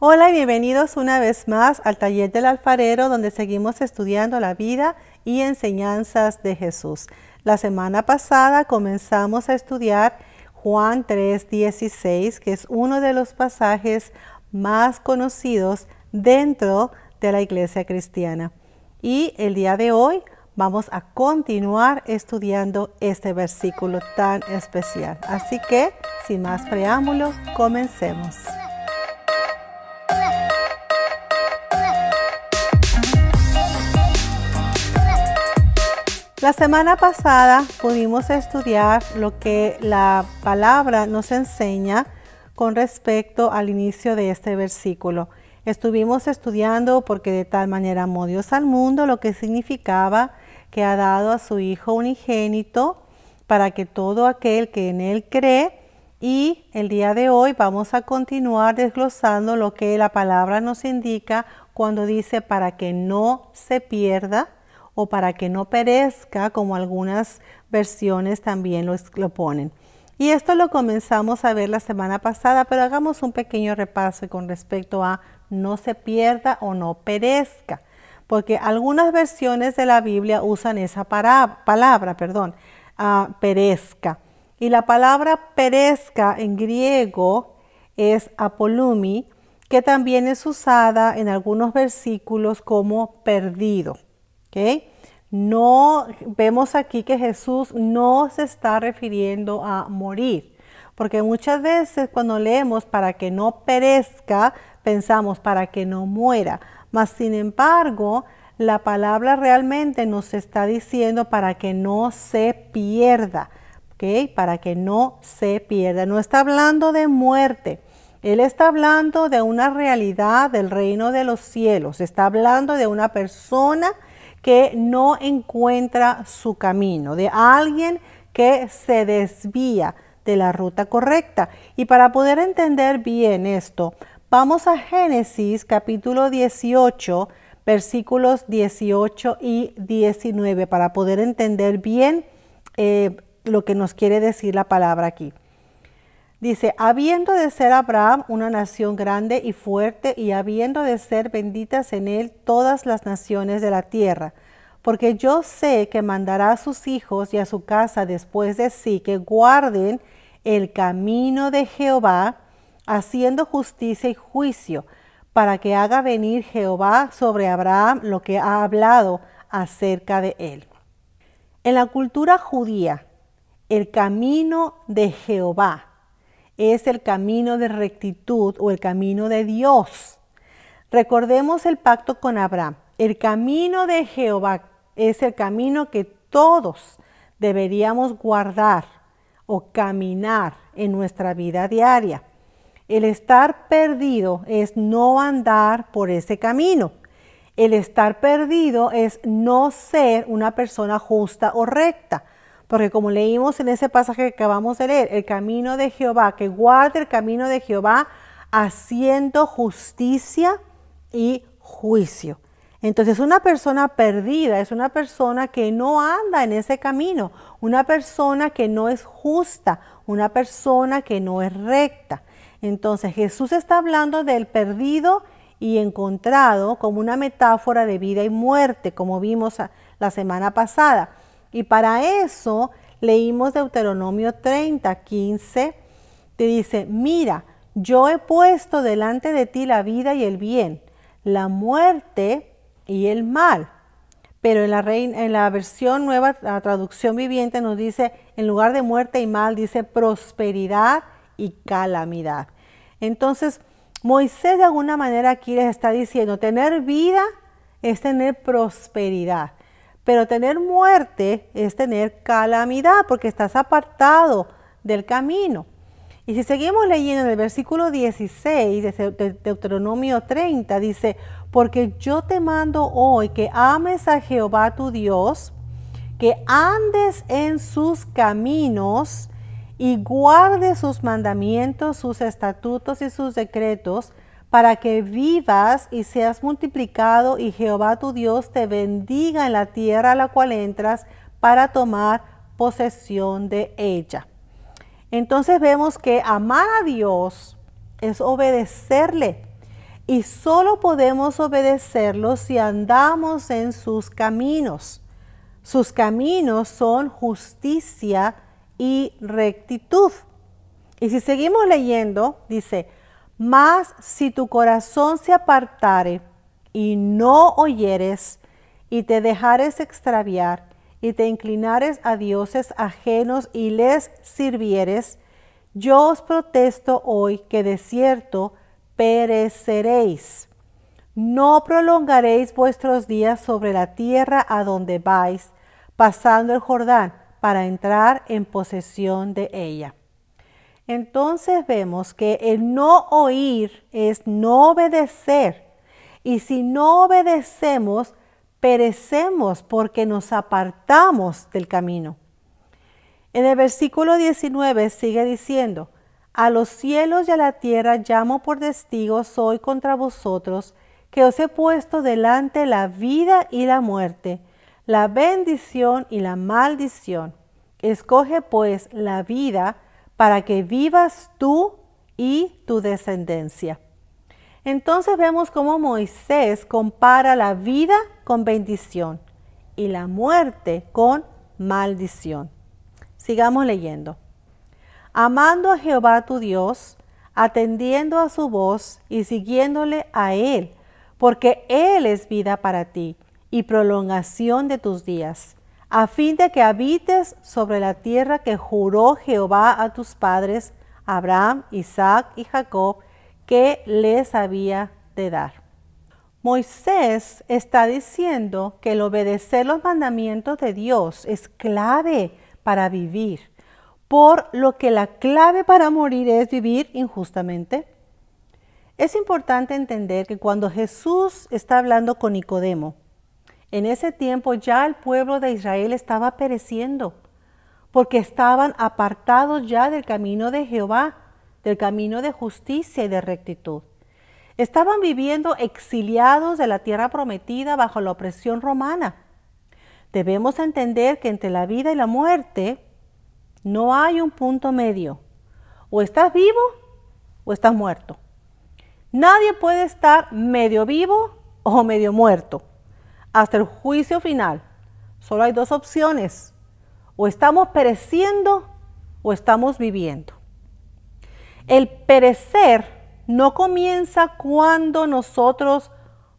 Hola y bienvenidos una vez más al taller del alfarero donde seguimos estudiando la vida y enseñanzas de Jesús. La semana pasada comenzamos a estudiar Juan 3:16, que es uno de los pasajes más conocidos dentro de la iglesia cristiana. Y el día de hoy vamos a continuar estudiando este versículo tan especial. Así que, sin más preámbulos, comencemos. La semana pasada pudimos estudiar lo que la palabra nos enseña con respecto al inicio de este versículo. Estuvimos estudiando porque de tal manera amó Dios al mundo, lo que significaba que ha dado a su Hijo unigénito para que todo aquel que en Él cree, y el día de hoy vamos a continuar desglosando lo que la palabra nos indica cuando dice para que no se pierda o para que no perezca, como algunas versiones también lo, ponen. Y esto lo comenzamos a ver la semana pasada, pero hagamos un pequeño repaso con respecto a no se pierda o no perezca, porque algunas versiones de la Biblia usan esa palabra, perdón, perezca. Y la palabra perezca en griego es apolumi, que también es usada en algunos versículos como perdido. No vemos aquí que Jesús no se está refiriendo a morir, porque muchas veces cuando leemos para que no perezca, pensamos para que no muera, mas sin embargo, la palabra realmente nos está diciendo para que no se pierda, ¿ok? Para que no se pierda. No está hablando de muerte. Él está hablando de una realidad del reino de los cielos. Está hablando de una persona que no encuentra su camino, de alguien que se desvía de la ruta correcta. Y para poder entender bien esto, vamos a Génesis capítulo 18, versículos 18 y 19, para poder entender bien eh, lo que nos quiere decir la palabra aquí. Dice, habiendo de ser Abraham una nación grande y fuerte, y habiendo de ser benditas en él todas las naciones de la tierra, porque yo sé que mandará a sus hijos y a su casa después de sí que guarden el camino de Jehová, haciendo justicia y juicio, para que haga venir Jehová sobre Abraham lo que ha hablado acerca de él. En la cultura judía, el camino de Jehová es el camino de rectitud o el camino de Dios. Recordemos el pacto con Abraham. El camino de Jehová es el camino que todos deberíamos guardar o caminar en nuestra vida diaria. El estar perdido es no andar por ese camino. El estar perdido es no ser una persona justa o recta. Porque como leímos en ese pasaje que acabamos de leer, el camino de Jehová, que guarde el camino de Jehová haciendo justicia y juicio. Entonces una persona perdida es una persona que no anda en ese camino, una persona que no es justa, una persona que no es recta. Entonces Jesús está hablando del perdido y encontrado como una metáfora de vida y muerte, como vimos la semana pasada. Y para eso leímos Deuteronomio 30, 15, te dice, mira, yo he puesto delante de ti la vida y el bien, la muerte y el mal. Pero en la, la versión nueva, la traducción viviente nos dice, en lugar de muerte y mal, dice prosperidad y calamidad. Entonces, Moisés de alguna manera aquí les está diciendo, tener vida es tener prosperidad. Pero tener muerte es tener calamidad porque estás apartado del camino. Y si seguimos leyendo en el versículo 16 de Deuteronomio 30, dice, porque yo te mando hoy que ames a Jehová tu Dios, que andes en sus caminos y guardes sus mandamientos, sus estatutos y sus decretos, para que vivas y seas multiplicado y Jehová tu Dios te bendiga en la tierra a la cual entras para tomar posesión de ella. Entonces vemos que amar a Dios es obedecerle, y solo podemos obedecerlo si andamos en sus caminos. Sus caminos son justicia y rectitud. Y si seguimos leyendo, dice, mas si tu corazón se apartare y no oyeres y te dejares extraviar y te inclinares a dioses ajenos y les sirvieres, yo os protesto hoy que de cierto pereceréis. No prolongaréis vuestros días sobre la tierra a donde vais, pasando el Jordán para entrar en posesión de ella. Entonces vemos que el no oír es no obedecer. Y si no obedecemos, perecemos porque nos apartamos del camino. En el versículo 19 sigue diciendo, a los cielos y a la tierra llamo por testigos hoy contra vosotros, que os he puesto delante la vida y la muerte, la bendición y la maldición. Escoge pues la vida para que vivas tú y tu descendencia. Entonces vemos cómo Moisés compara la vida con bendición y la muerte con maldición. Sigamos leyendo. Amando a Jehová tu Dios, atendiendo a su voz y siguiéndole a Él, porque Él es vida para ti y prolongación de tus días, a fin de que habites sobre la tierra que juró Jehová a tus padres, Abraham, Isaac y Jacob, que les había de dar. Moisés está diciendo que el obedecer los mandamientos de Dios es clave para vivir, por lo que la clave para morir es vivir injustamente. Es importante entender que cuando Jesús está hablando con Nicodemo, en ese tiempo ya el pueblo de Israel estaba pereciendo, porque estaban apartados ya del camino de Jehová del camino de justicia y de rectitud. Estaban viviendo exiliados de la tierra prometida bajo la opresión romana. Debemos entender que entre la vida y la muerte no hay un punto medio. O estás vivo o estás muerto. Nadie puede estar medio vivo o medio muerto. Hasta el juicio final. Solo hay dos opciones. O estamos pereciendo o estamos viviendo. El perecer no comienza cuando nosotros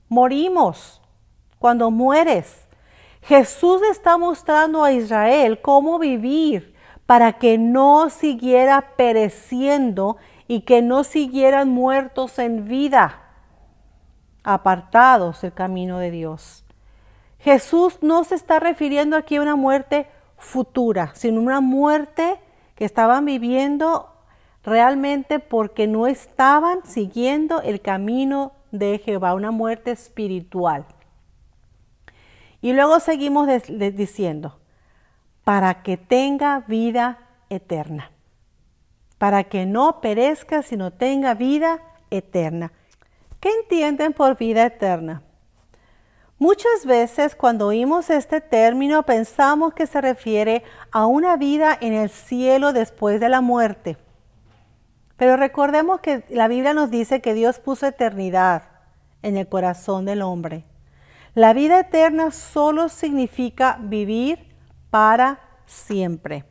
morimos, cuando mueres. Jesús está mostrando a Israel cómo vivir para que no siguiera pereciendo y que no siguieran muertos en vida, apartados del camino de Dios. Jesús no se está refiriendo aquí a una muerte futura, sino una muerte que estaban viviendo realmente porque no estaban siguiendo el camino de Jehová, una muerte espiritual. Y luego seguimos diciendo, para que tenga vida eterna, para que no perezca, sino tenga vida eterna. ¿Qué entienden por vida eterna? Muchas veces cuando oímos este término pensamos que se refiere a una vida en el cielo después de la muerte. Pero recordemos que la Biblia nos dice que Dios puso eternidad en el corazón del hombre. La vida eterna solo significa vivir para siempre.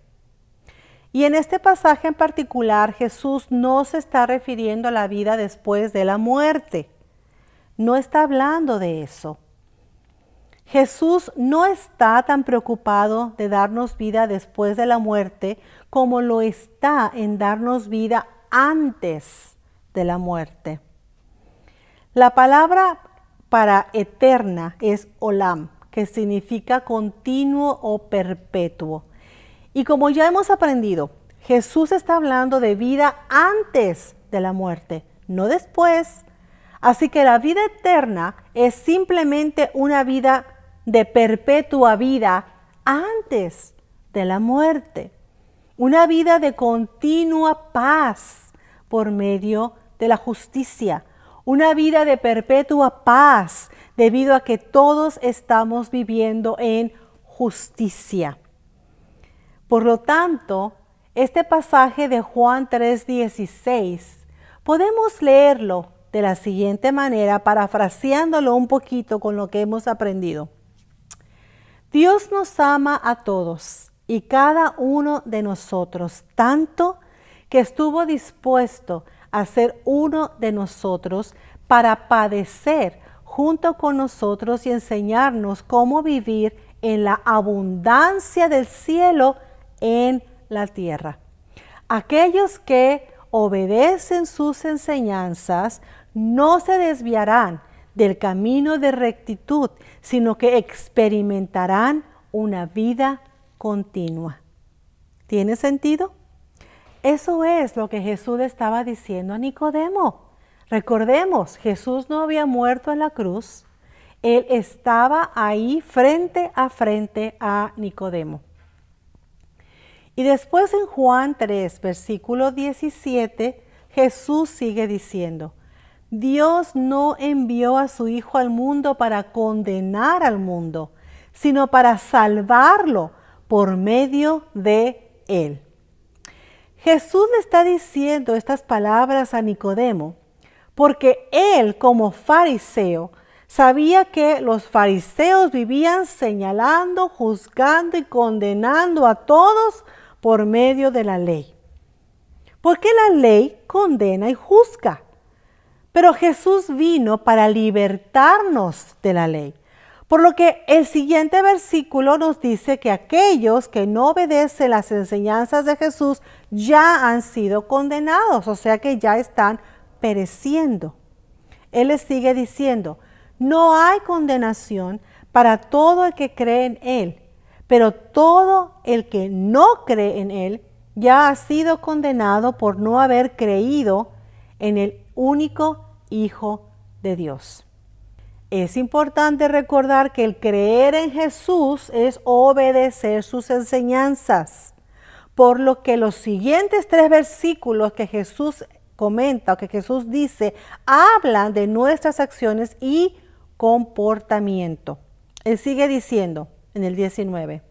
Y en este pasaje en particular Jesús no se está refiriendo a la vida después de la muerte. No está hablando de eso. Jesús no está tan preocupado de darnos vida después de la muerte como lo está en darnos vida antes de la muerte. La palabra para eterna es olam, que significa continuo o perpetuo. Y como ya hemos aprendido, Jesús está hablando de vida antes de la muerte, no después. Así que la vida eterna es simplemente una vida de perpetua vida antes de la muerte una vida de continua paz por medio de la justicia, una vida de perpetua paz debido a que todos estamos viviendo en justicia. Por lo tanto, este pasaje de Juan 3:16 podemos leerlo de la siguiente manera, parafraseándolo un poquito con lo que hemos aprendido. Dios nos ama a todos y cada uno de nosotros, tanto que estuvo dispuesto a ser uno de nosotros para padecer junto con nosotros y enseñarnos cómo vivir en la abundancia del cielo en la tierra. Aquellos que obedecen sus enseñanzas no se desviarán del camino de rectitud, sino que experimentarán una vida continua. ¿Tiene sentido? Eso es lo que Jesús estaba diciendo a Nicodemo. Recordemos, Jesús no había muerto en la cruz, él estaba ahí frente a frente a Nicodemo. Y después en Juan 3, versículo 17, Jesús sigue diciendo, Dios no envió a su Hijo al mundo para condenar al mundo, sino para salvarlo por medio de él. Jesús le está diciendo estas palabras a Nicodemo porque él como fariseo sabía que los fariseos vivían señalando, juzgando y condenando a todos por medio de la ley. Porque la ley condena y juzga. Pero Jesús vino para libertarnos de la ley. Por lo que el siguiente versículo nos dice que aquellos que no obedecen las enseñanzas de Jesús ya han sido condenados, o sea que ya están pereciendo. Él les sigue diciendo, no hay condenación para todo el que cree en Él, pero todo el que no cree en Él ya ha sido condenado por no haber creído en el único Hijo de Dios. Es importante recordar que el creer en Jesús es obedecer sus enseñanzas, por lo que los siguientes tres versículos que Jesús comenta o que Jesús dice hablan de nuestras acciones y comportamiento. Él sigue diciendo en el 19,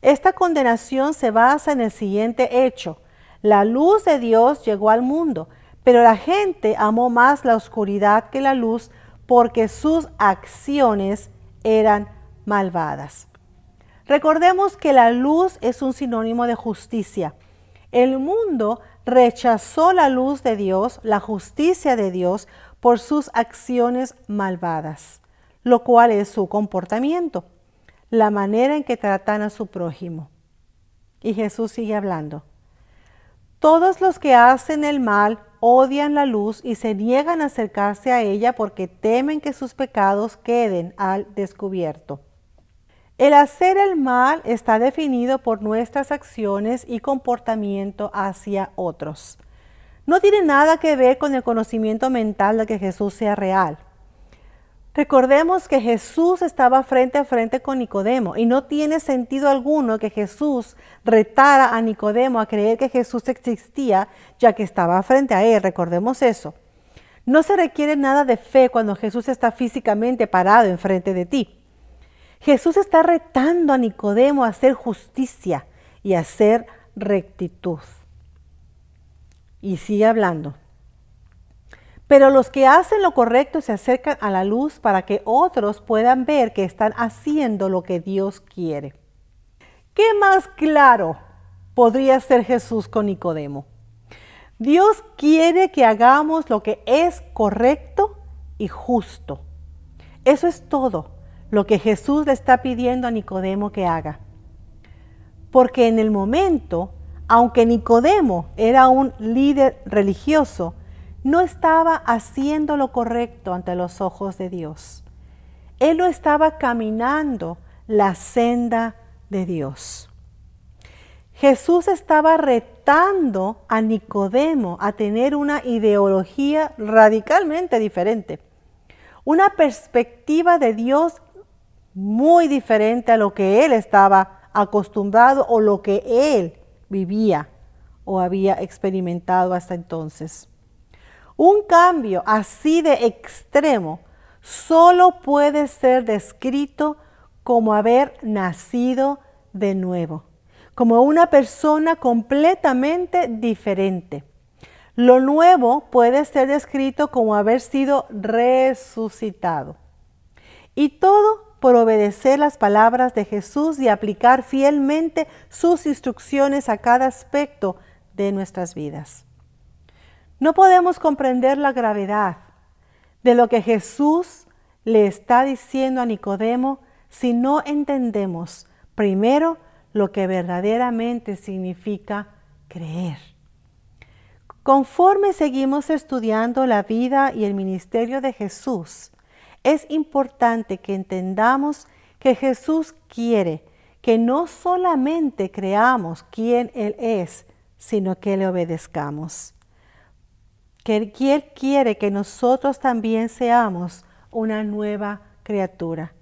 esta condenación se basa en el siguiente hecho. La luz de Dios llegó al mundo, pero la gente amó más la oscuridad que la luz porque sus acciones eran malvadas. Recordemos que la luz es un sinónimo de justicia. El mundo rechazó la luz de Dios, la justicia de Dios, por sus acciones malvadas, lo cual es su comportamiento la manera en que tratan a su prójimo. Y Jesús sigue hablando. Todos los que hacen el mal odian la luz y se niegan a acercarse a ella porque temen que sus pecados queden al descubierto. El hacer el mal está definido por nuestras acciones y comportamiento hacia otros. No tiene nada que ver con el conocimiento mental de que Jesús sea real. Recordemos que Jesús estaba frente a frente con Nicodemo y no tiene sentido alguno que Jesús retara a Nicodemo a creer que Jesús existía ya que estaba frente a él. Recordemos eso. No se requiere nada de fe cuando Jesús está físicamente parado enfrente de ti. Jesús está retando a Nicodemo a hacer justicia y a hacer rectitud. Y sigue hablando. Pero los que hacen lo correcto se acercan a la luz para que otros puedan ver que están haciendo lo que Dios quiere. ¿Qué más claro podría ser Jesús con Nicodemo? Dios quiere que hagamos lo que es correcto y justo. Eso es todo lo que Jesús le está pidiendo a Nicodemo que haga. Porque en el momento, aunque Nicodemo era un líder religioso, no estaba haciendo lo correcto ante los ojos de Dios. Él no estaba caminando la senda de Dios. Jesús estaba retando a Nicodemo a tener una ideología radicalmente diferente, una perspectiva de Dios muy diferente a lo que él estaba acostumbrado o lo que él vivía o había experimentado hasta entonces. Un cambio así de extremo solo puede ser descrito como haber nacido de nuevo, como una persona completamente diferente. Lo nuevo puede ser descrito como haber sido resucitado. Y todo por obedecer las palabras de Jesús y aplicar fielmente sus instrucciones a cada aspecto de nuestras vidas. No podemos comprender la gravedad de lo que Jesús le está diciendo a Nicodemo si no entendemos primero lo que verdaderamente significa creer. Conforme seguimos estudiando la vida y el ministerio de Jesús, es importante que entendamos que Jesús quiere que no solamente creamos quién Él es, sino que le obedezcamos. Que Él quiere que nosotros también seamos una nueva criatura.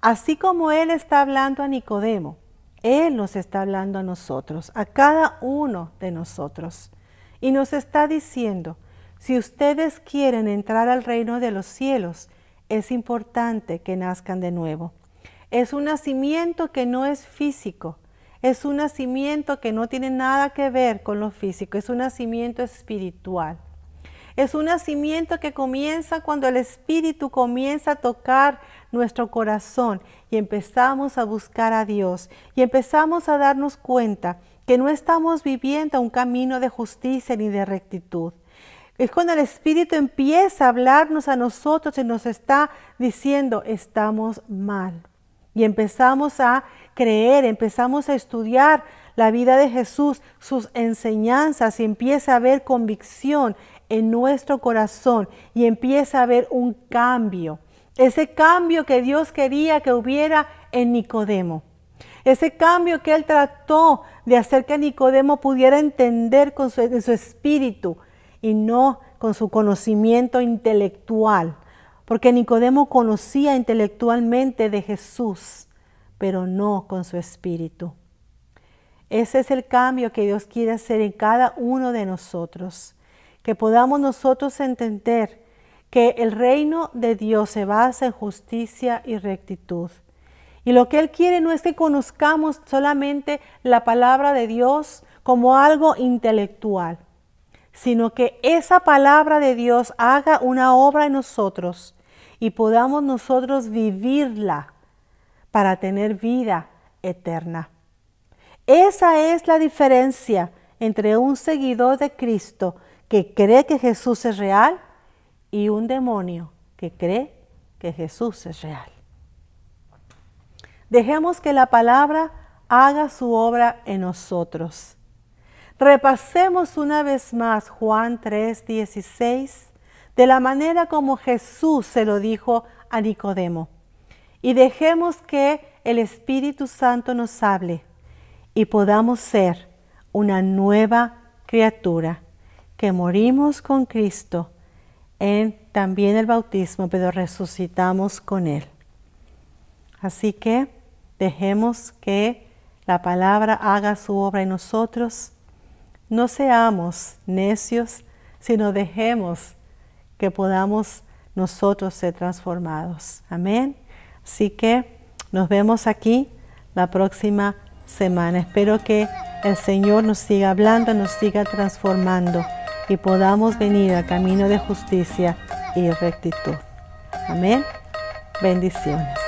Así como Él está hablando a Nicodemo, Él nos está hablando a nosotros, a cada uno de nosotros. Y nos está diciendo, si ustedes quieren entrar al reino de los cielos, es importante que nazcan de nuevo. Es un nacimiento que no es físico, es un nacimiento que no tiene nada que ver con lo físico, es un nacimiento espiritual. Es un nacimiento que comienza cuando el Espíritu comienza a tocar nuestro corazón y empezamos a buscar a Dios y empezamos a darnos cuenta que no estamos viviendo un camino de justicia ni de rectitud, es cuando el Espíritu empieza a hablarnos a nosotros y nos está diciendo, estamos mal. Y empezamos a creer, empezamos a estudiar la vida de Jesús, sus enseñanzas y empieza a haber convicción en nuestro corazón y empieza a haber un cambio. Ese cambio que Dios quería que hubiera en Nicodemo. Ese cambio que Él trató de hacer que Nicodemo pudiera entender con su, su espíritu y no con su conocimiento intelectual, porque Nicodemo conocía intelectualmente de Jesús, pero no con su espíritu. Ese es el cambio que Dios quiere hacer en cada uno de nosotros, que podamos nosotros entender que el reino de Dios se basa en justicia y rectitud. Y lo que Él quiere no es que conozcamos solamente la palabra de Dios como algo intelectual, sino que esa palabra de Dios haga una obra en nosotros y podamos nosotros vivirla para tener vida eterna. Esa es la diferencia entre un seguidor de Cristo que cree que Jesús es real y un demonio que cree que Jesús es real. Dejemos que la palabra haga su obra en nosotros Repasemos una vez más Juan 3:16 de la manera como Jesús se lo dijo a Nicodemo. Y dejemos que el Espíritu Santo nos hable y podamos ser una nueva criatura, que morimos con Cristo en también el bautismo, pero resucitamos con Él. Así que dejemos que la palabra haga su obra en nosotros no seamos necios, sino dejemos que podamos nosotros ser transformados. Amén. Así que nos vemos aquí la próxima semana. Espero que el Señor nos siga hablando, nos siga transformando y podamos venir al camino de justicia y rectitud. Amén. Bendiciones.